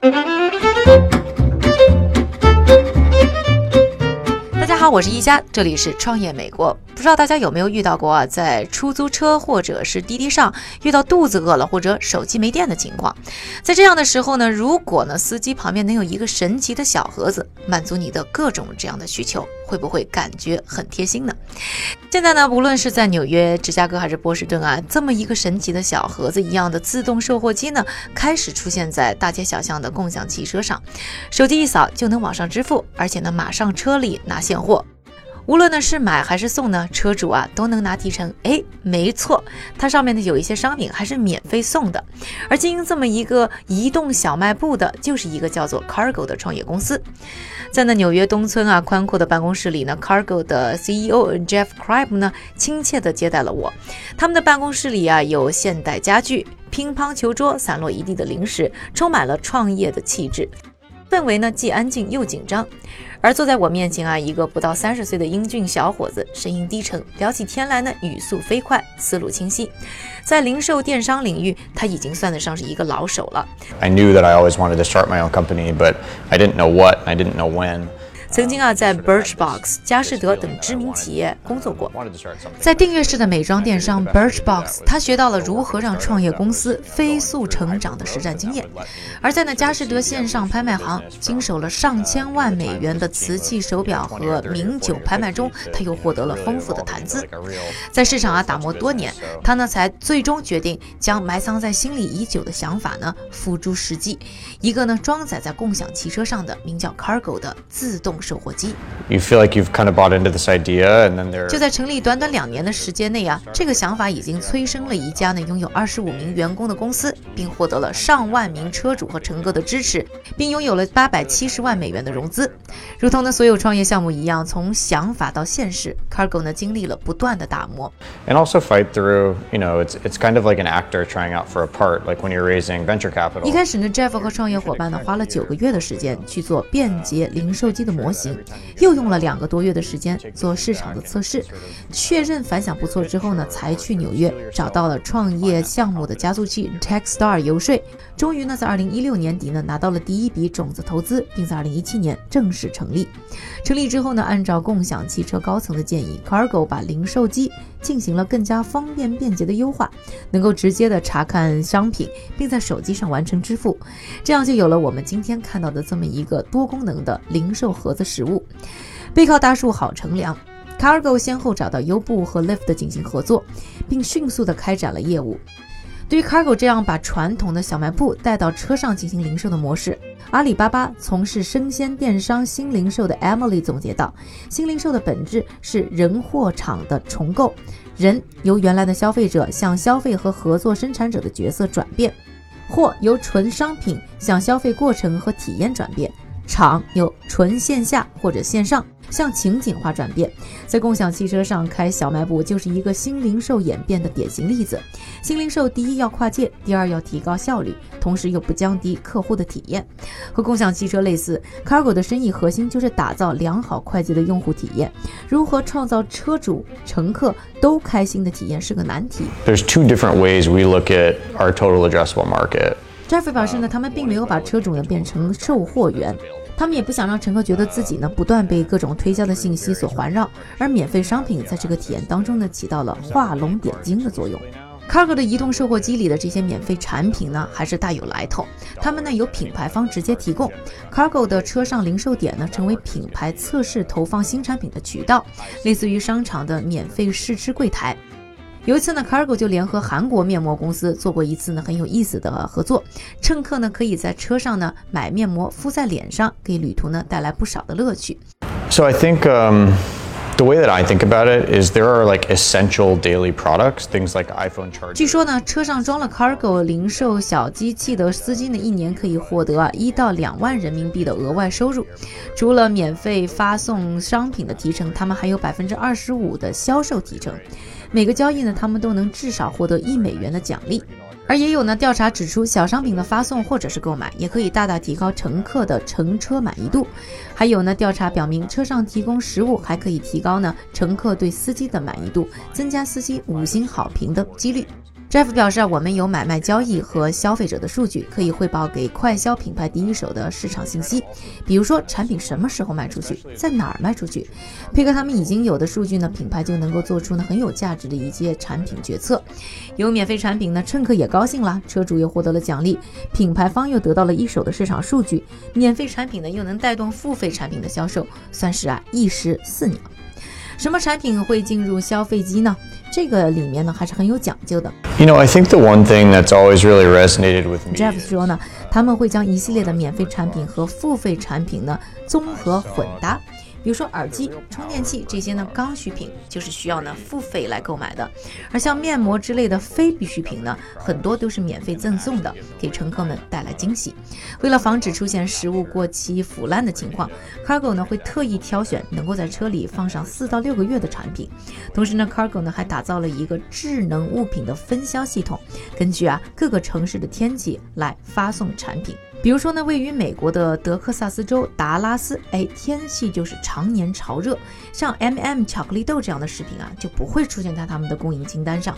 大家好，我是一加，这里是创业美国。不知道大家有没有遇到过啊，在出租车或者是滴滴上遇到肚子饿了或者手机没电的情况？在这样的时候呢，如果呢司机旁边能有一个神奇的小盒子，满足你的各种这样的需求，会不会感觉很贴心呢？现在呢，无论是在纽约、芝加哥还是波士顿啊，这么一个神奇的小盒子一样的自动售货机呢，开始出现在大街小巷的共享汽车上，手机一扫就能网上支付，而且呢，马上车里拿现货。无论呢是买还是送呢，车主啊都能拿提成。哎，没错，它上面呢有一些商品还是免费送的。而经营这么一个移动小卖部的，就是一个叫做 Cargo 的创业公司。在那纽约东村啊宽阔的办公室里呢，Cargo 的 CEO Jeff c r i b e 呢亲切地接待了我。他们的办公室里啊有现代家具、乒乓球桌、散落一地的零食，充满了创业的气质。氛围呢既安静又紧张，而坐在我面前啊，一个不到三十岁的英俊小伙子，声音低沉，聊起天来呢语速飞快，思路清晰。在零售电商领域，他已经算得上是一个老手了。I knew that I always wanted to start my own company, but I didn't know what, I didn't know when. 曾经啊，在 Birchbox、佳士得等知名企业工作过。在订阅式的美妆电商 Birchbox，他学到了如何让创业公司飞速成长的实战经验；而在那佳士得线上拍卖行，经手了上千万美元的瓷器手表和名酒拍卖中，他又获得了丰富的谈资。在市场啊打磨多年，他呢才最终决定将埋藏在心里已久的想法呢付诸实际。一个呢装载在共享汽车上的名叫 Cargo 的自动。售货机。You feel like you've kind of bought into this idea, and then there. 就在成立短短两年的时间内啊，这个想法已经催生了一家呢拥有二十五名员工的公司，并获得了上万名车主和乘客的支持，并拥有了八百七十万美元的融资。如同呢所有创业项目一样，从想法到现实，Cargo 呢经历了不断的打磨。And also fight through, you know, it's it's kind of like an actor trying out for a part, like when you're raising venture capital. 一开始呢，Jeff 和创业伙伴呢花了九个月的时间去做便捷零售机的模模型。又用了两个多月的时间做市场的测试，确认反响不错之后呢，才去纽约找到了创业项目的加速器 TechStar 游说，终于呢，在二零一六年底呢拿到了第一笔种子投资，并在二零一七年正式成立。成立之后呢，按照共享汽车高层的建议，Cargo 把零售机进行了更加方便便捷的优化，能够直接的查看商品，并在手机上完成支付，这样就有了我们今天看到的这么一个多功能的零售盒子。实物，背靠大树好乘凉。Cargo 先后找到优步和 Lyft 进行合作，并迅速的开展了业务。对于 Cargo 这样把传统的小卖部带到车上进行零售的模式，阿里巴巴从事生鲜电商新零售的 Emily 总结道：新零售的本质是人货场的重构，人由原来的消费者向消费和合作生产者的角色转变，货由纯商品向消费过程和体验转变。场由纯线下或者线上向情景化转变，在共享汽车上开小卖部就是一个新零售演变的典型例子。新零售第一要跨界，第二要提高效率，同时又不降低客户的体验。和共享汽车类似，Cargo 的生意核心就是打造良好快捷的用户体验。如何创造车主、乘客都开心的体验是个难题。There's two different ways we look at our total addressable market. Jeffrey 表示呢，他们并没有把车主呢变成售货员。他们也不想让乘客觉得自己呢不断被各种推销的信息所环绕，而免费商品在这个体验当中呢起到了画龙点睛的作用。Cargo 的移动售货机里的这些免费产品呢还是大有来头，他们呢由品牌方直接提供，Cargo 的车上零售点呢成为品牌测试投放新产品的渠道，类似于商场的免费试吃柜台。有一次呢，Cargo 就联合韩国面膜公司做过一次呢很有意思的合作，乘客呢可以在车上呢买面膜敷在脸上，给旅途呢带来不少的乐趣。So I think the way that I think about it is there are like essential daily products, things like iPhone chargers. 据说呢，车上装了 Cargo 零售小机器的司机呢，一年可以获得啊一到两万人民币的额外收入。除了免费发送商品的提成，他们还有百分之二十五的销售提成。每个交易呢，他们都能至少获得一美元的奖励。而也有呢调查指出，小商品的发送或者是购买，也可以大大提高乘客的乘车满意度。还有呢调查表明，车上提供食物还可以提高呢乘客对司机的满意度，增加司机五星好评的几率。Jeff 表示啊，我们有买卖交易和消费者的数据，可以汇报给快消品牌第一手的市场信息，比如说产品什么时候卖出去，在哪儿卖出去。配合他们已经有的数据呢，品牌就能够做出呢很有价值的一些产品决策。有免费产品呢，乘客也高兴了，车主又获得了奖励，品牌方又得到了一手的市场数据，免费产品呢又能带动付费产品的销售，算是啊一石四鸟。什么产品会进入消费机呢？这个里面呢还是很有讲究的。You know, I think the one thing that's always really resonated with me. Jeff 说呢，他们会将一系列的免费产品和付费产品呢综合混搭。比如说耳机、充电器这些呢刚需品，就是需要呢付费来购买的；而像面膜之类的非必需品呢，很多都是免费赠送的，给乘客们带来惊喜。为了防止出现食物过期腐烂的情况，Cargo 呢会特意挑选能够在车里放上四到六个月的产品。同时呢，Cargo 呢还打造了一个智能物品的分销系统，根据啊各个城市的天气来发送产品。比如说呢，位于美国的德克萨斯州达拉斯，哎，天气就是常年潮热，像 M&M 巧克力豆这样的食品啊，就不会出现在他们的供应清单上。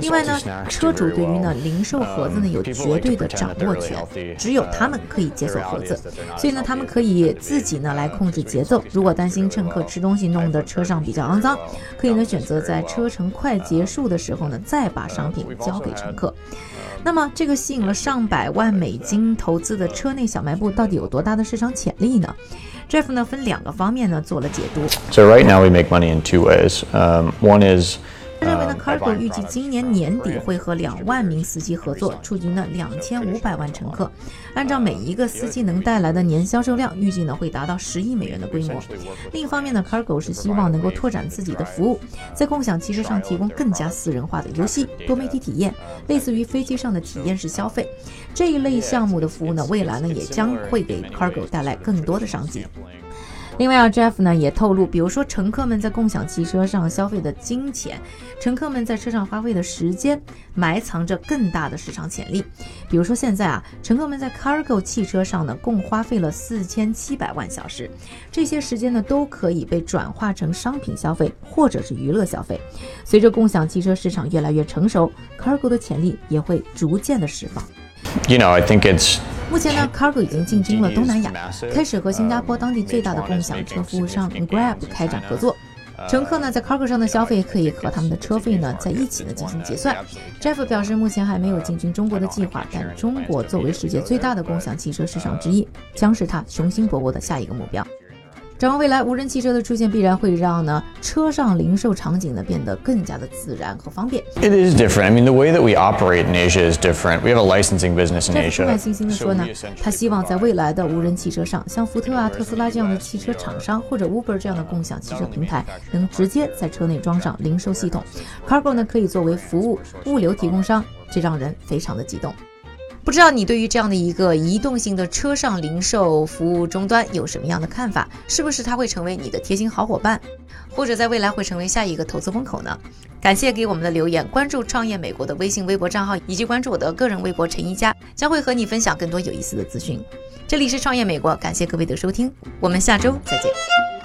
另外呢，车主对于呢零售盒子呢有绝对的掌握权，只有他们可以解锁盒子，所以呢，他们可以自己呢来控制节奏。如果担心乘客吃东西弄得车上比较肮脏，可以呢选择在车程快结束的时候呢，再把商品交给乘客。那么，这个吸引了上百万美金投资的车内小卖部到底有多大的市场潜力呢？Jeff 呢分两个方面呢做了解读。So right now we make money in two ways. Um, one is 他认为呢，Cargo 预计今年年底会和两万名司机合作，触及呢两千五百万乘客。按照每一个司机能带来的年销售量，预计呢会达到十亿美元的规模。另一方面呢，Cargo 是希望能够拓展自己的服务，在共享汽车上提供更加私人化的游戏、多媒体体验，类似于飞机上的体验式消费这一类项目的服务呢，未来呢也将会给 Cargo 带来更多的商机。另外啊，Jeff 呢也透露，比如说乘客们在共享汽车上消费的金钱，乘客们在车上花费的时间，埋藏着更大的市场潜力。比如说现在啊，乘客们在 Cargo 汽车上呢，共花费了四千七百万小时，这些时间呢都可以被转化成商品消费或者是娱乐消费。随着共享汽车市场越来越成熟，Cargo 的潜力也会逐渐的释放。You know, I think it's 目前呢，Cargo 已经进军了东南亚，开始和新加坡当地最大的共享车服务商 Grab 开展合作。乘客呢在 Cargo 上的消费可以和他们的车费呢在一起呢进行结算。Jeff 表示，目前还没有进军中国的计划，但中国作为世界最大的共享汽车市场之一，将是他雄心勃勃的下一个目标。展望未来，无人汽车的出现必然会让呢车上零售场景呢变得更加的自然和方便。it is different. I mean, the way that we operate in Asia is different. We have a licensing business in Asia. 满信心的说呢，他希望在未来的无人汽车上，像福特啊、特斯拉这样的汽车厂商，或者 Uber 这样的共享汽车平台，能直接在车内装上零售系统。Cargo 呢可以作为服务物流提供商，这让人非常的激动。不知道你对于这样的一个移动性的车上零售服务终端有什么样的看法？是不是它会成为你的贴心好伙伴，或者在未来会成为下一个投资风口呢？感谢给我们的留言，关注创业美国的微信、微博账号，以及关注我的个人微博陈一佳，将会和你分享更多有意思的资讯。这里是创业美国，感谢各位的收听，我们下周再见。